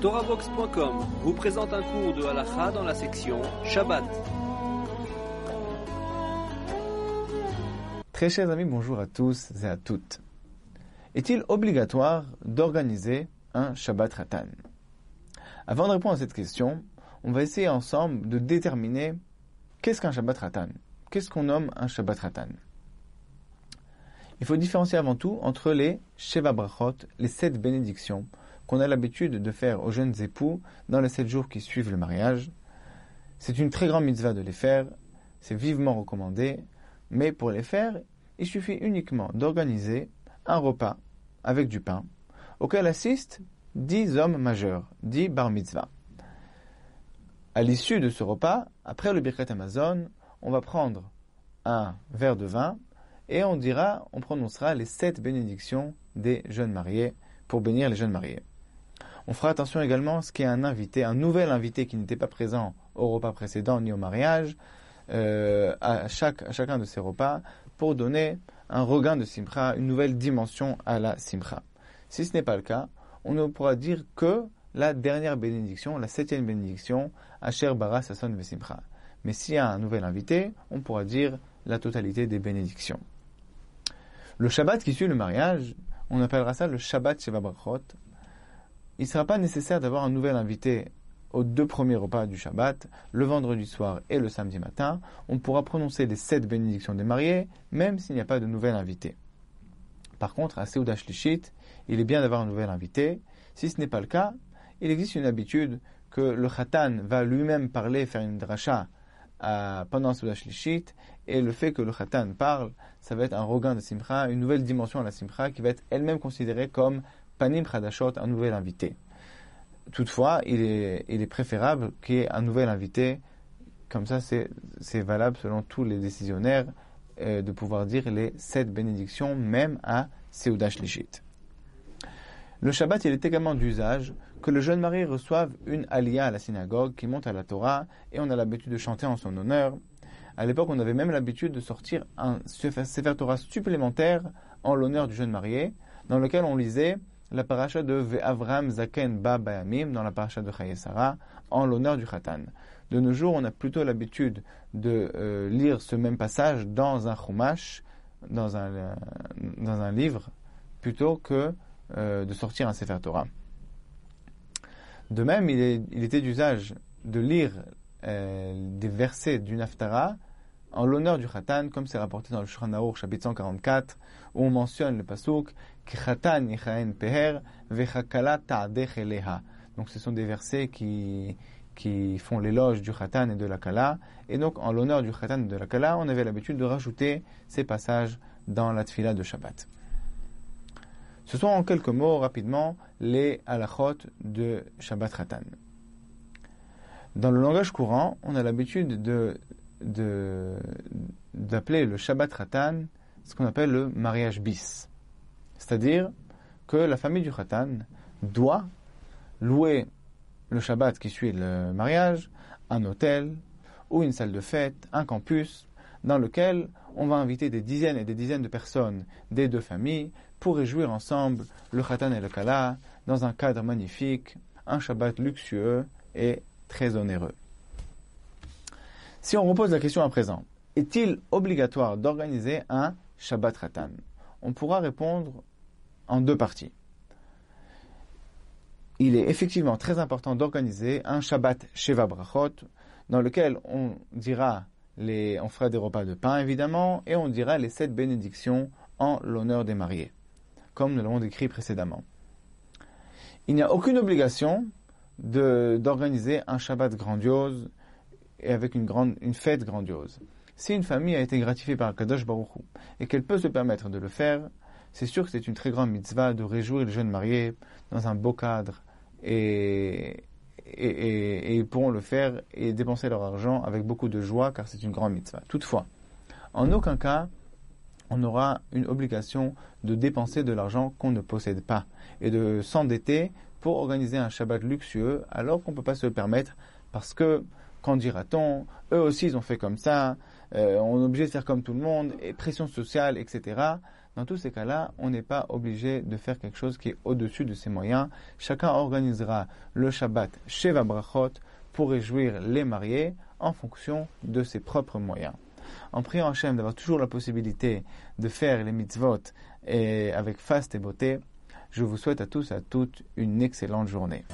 TorahBox.com vous présente un cours de halakha dans la section Shabbat. Très chers amis, bonjour à tous et à toutes. Est-il obligatoire d'organiser un Shabbat Ratan? Avant de répondre à cette question, on va essayer ensemble de déterminer qu'est-ce qu'un Shabbat Ratan? Qu'est-ce qu'on nomme un Shabbat Ratan? Il faut différencier avant tout entre les Sheva Brachot, les sept bénédictions qu'on a l'habitude de faire aux jeunes époux dans les sept jours qui suivent le mariage. C'est une très grande mitzvah de les faire, c'est vivement recommandé, mais pour les faire, il suffit uniquement d'organiser un repas avec du pain, auquel assistent dix hommes majeurs, dix bar mitzvah. À l'issue de ce repas, après le Birkat Amazon, on va prendre un verre de vin et on dira, on prononcera les sept bénédictions des jeunes mariés pour bénir les jeunes mariés. On fera attention également à ce qu'il y un invité, un nouvel invité qui n'était pas présent au repas précédent ni au mariage, euh, à, chacun de ces repas, pour donner un regain de simcha, une nouvelle dimension à la simcha. Si ce n'est pas le cas, on ne pourra dire que la dernière bénédiction, la septième bénédiction, Asher Bara Sasson Vesimcha. Mais s'il y a un nouvel invité, on pourra dire la totalité des bénédictions. Le Shabbat qui suit le mariage, on appellera ça le Shabbat Sheva Brachot. Il ne sera pas nécessaire d'avoir un nouvel invité aux deux premiers repas du Shabbat, le vendredi soir et le samedi matin. On pourra prononcer les sept bénédictions des mariés, même s'il n'y a pas de nouvel invité. Par contre, à Seudah Shlishit, il est bien d'avoir un nouvel invité. Si ce n'est pas le cas, il existe une habitude que le Khatan va lui-même parler, faire une dracha pendant Souda Shlishit, et le fait que le Khatan parle, ça va être un regain de Simcha, une nouvelle dimension à la Simcha qui va être elle-même considérée comme Panim Khadashot, un nouvel invité. Toutefois, il est, préférable qu'il y ait un nouvel invité, comme ça c'est, valable selon tous les décisionnaires, euh, de pouvoir dire les sept bénédictions, même à Seudah Shlishit. Le Shabbat, il est également d'usage que le jeune marié reçoive une alia à la synagogue qui monte à la Torah et on a l'habitude de chanter en son honneur. À l'époque, on avait même l'habitude de sortir un Sefer Torah supplémentaire en l'honneur du jeune marié, dans lequel on lisait la paracha de Ve'avram Zaken Ba Bayamim, dans la paracha de Chayesara, en l'honneur du Khatan. De nos jours, on a plutôt l'habitude de euh, lire ce même passage dans un chumash, dans un, euh, dans un livre, plutôt que euh, de sortir un Sefer Torah. De même, il, était d'usage de lire des versets du Naftara en l'honneur du Khatan, comme c'est rapporté dans le Shulchan chapitre 144, où on mentionne le pasuk Khatan peher vechakala Donc ce sont des versets qui, qui font l'éloge du Khatan et de la Kala. Et donc, en l'honneur du Khatan et de la Kala, on avait l'habitude de rajouter ces passages dans la Tfila de Shabbat. Ce sont en quelques mots, rapidement, les halachot de Shabbat Ratan. Dans le langage courant, on a l'habitude de, d'appeler le Shabbat Ratan ce qu'on appelle le mariage bis. C'est-à-dire que la famille du Ratan doit louer le Shabbat qui suit le mariage, un hôtel ou une salle de fête, un campus, dans lequel on va inviter des dizaines et des dizaines de personnes des deux familles pour réjouir ensemble le Khatan et le Kala dans un cadre magnifique, un Shabbat luxueux et très onéreux. Si on repose la question à présent, est-il obligatoire d'organiser un Shabbat Khatan On pourra répondre en deux parties. Il est effectivement très important d'organiser un Shabbat Sheva Brachot, dans lequel on dira on fera des repas de pain évidemment, et on dira les sept bénédictions en l'honneur des mariés, comme nous l'avons décrit précédemment. Il n'y a aucune obligation d'organiser un Shabbat grandiose et avec une, grande, une fête grandiose. Si une famille a été gratifiée par Kadosh Baruch et qu'elle peut se permettre de le faire, c'est sûr que c'est une très grande mitzvah de réjouir les jeunes mariés dans un beau cadre et, et, ils pourront le faire et dépenser leur argent avec beaucoup de joie car c'est une grande mitzvah. Toutefois, en aucun cas, on aura une obligation de dépenser de l'argent qu'on ne possède pas et de s'endetter pour organiser un Shabbat luxueux alors qu'on ne peut pas se le permettre parce que, qu'en dira-t-on, eux aussi ils ont fait comme ça, euh, on est obligé de faire comme tout le monde, et pression sociale, etc. Dans tous ces cas-là, on n'est pas obligé de faire quelque chose qui est au-dessus de ses moyens. Chacun organisera le Shabbat Sheva Brachot pour réjouir les mariés en fonction de ses propres moyens. En priant Hachem d'avoir toujours la possibilité de faire les mitzvot et avec faste et beauté, je vous souhaite à tous et à toutes une excellente journée.